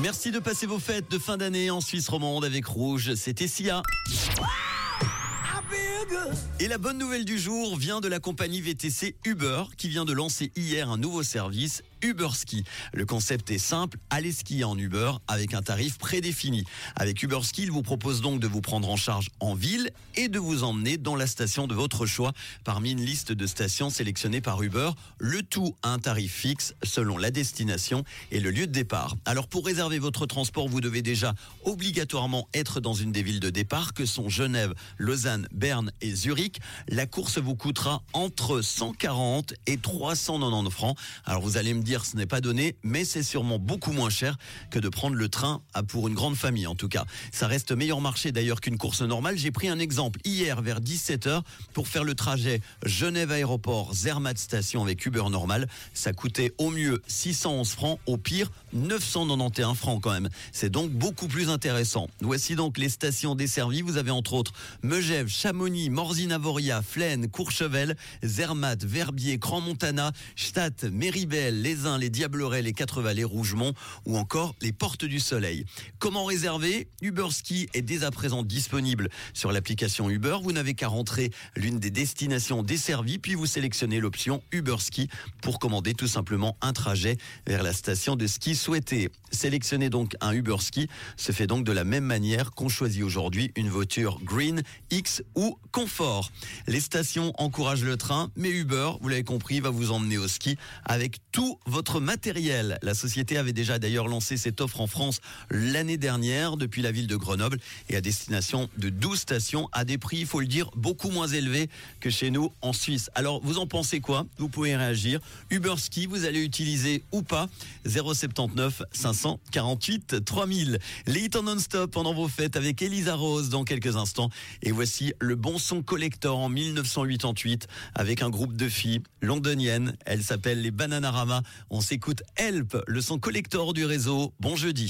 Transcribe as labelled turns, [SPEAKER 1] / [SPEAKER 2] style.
[SPEAKER 1] Merci de passer vos fêtes de fin d'année en Suisse romande avec Rouge. C'était Sia. Et la bonne nouvelle du jour vient de la compagnie VTC Uber qui vient de lancer hier un nouveau service Uber Ski. Le concept est simple, allez skier en Uber avec un tarif prédéfini. Avec Uber Ski, il vous propose donc de vous prendre en charge en ville et de vous emmener dans la station de votre choix parmi une liste de stations sélectionnées par Uber, le tout à un tarif fixe selon la destination et le lieu de départ. Alors pour réserver votre transport, vous devez déjà obligatoirement être dans une des villes de départ que sont Genève, Lausanne, Berne et Zurich. La course vous coûtera entre 140 et 390 francs. Alors vous allez me dire ce n'est pas donné, mais c'est sûrement beaucoup moins cher que de prendre le train pour une grande famille en tout cas. Ça reste meilleur marché d'ailleurs qu'une course normale. J'ai pris un exemple hier vers 17h pour faire le trajet Genève aéroport Zermatt station avec Uber normal. Ça coûtait au mieux 611 francs, au pire 991 francs quand même. C'est donc beaucoup plus intéressant. Voici donc les stations desservies. Vous avez entre autres Megève, Chamonix, Morzine-Avoria, Flaine, Courchevel, Zermatt, Verbier, Grand-Montana, Stadt, Méribel, Les les Diablerets, les Quatre-Vallées, Rougemont ou encore les Portes du Soleil. Comment réserver? Uber Ski est dès à présent disponible sur l'application Uber. Vous n'avez qu'à rentrer l'une des destinations desservies, puis vous sélectionnez l'option Uber Ski pour commander tout simplement un trajet vers la station de ski souhaitée. Sélectionner donc un Uber Ski se fait donc de la même manière qu'on choisit aujourd'hui une voiture Green, X ou Confort. Les stations encouragent le train, mais Uber, vous l'avez compris, va vous emmener au ski avec tout votre matériel. La société avait déjà d'ailleurs lancé cette offre en France l'année dernière depuis la ville de Grenoble et à destination de 12 stations à des prix, il faut le dire, beaucoup moins élevés que chez nous en Suisse. Alors, vous en pensez quoi? Vous pouvez réagir. Uber Ski, vous allez utiliser ou pas? 079 548 3000. Les hits en non-stop pendant vos fêtes avec Elisa Rose dans quelques instants. Et voici le bon son collector en 1988 avec un groupe de filles londoniennes. Elles s'appellent les Bananarama. On s'écoute Help, le son collector du réseau. Bon jeudi.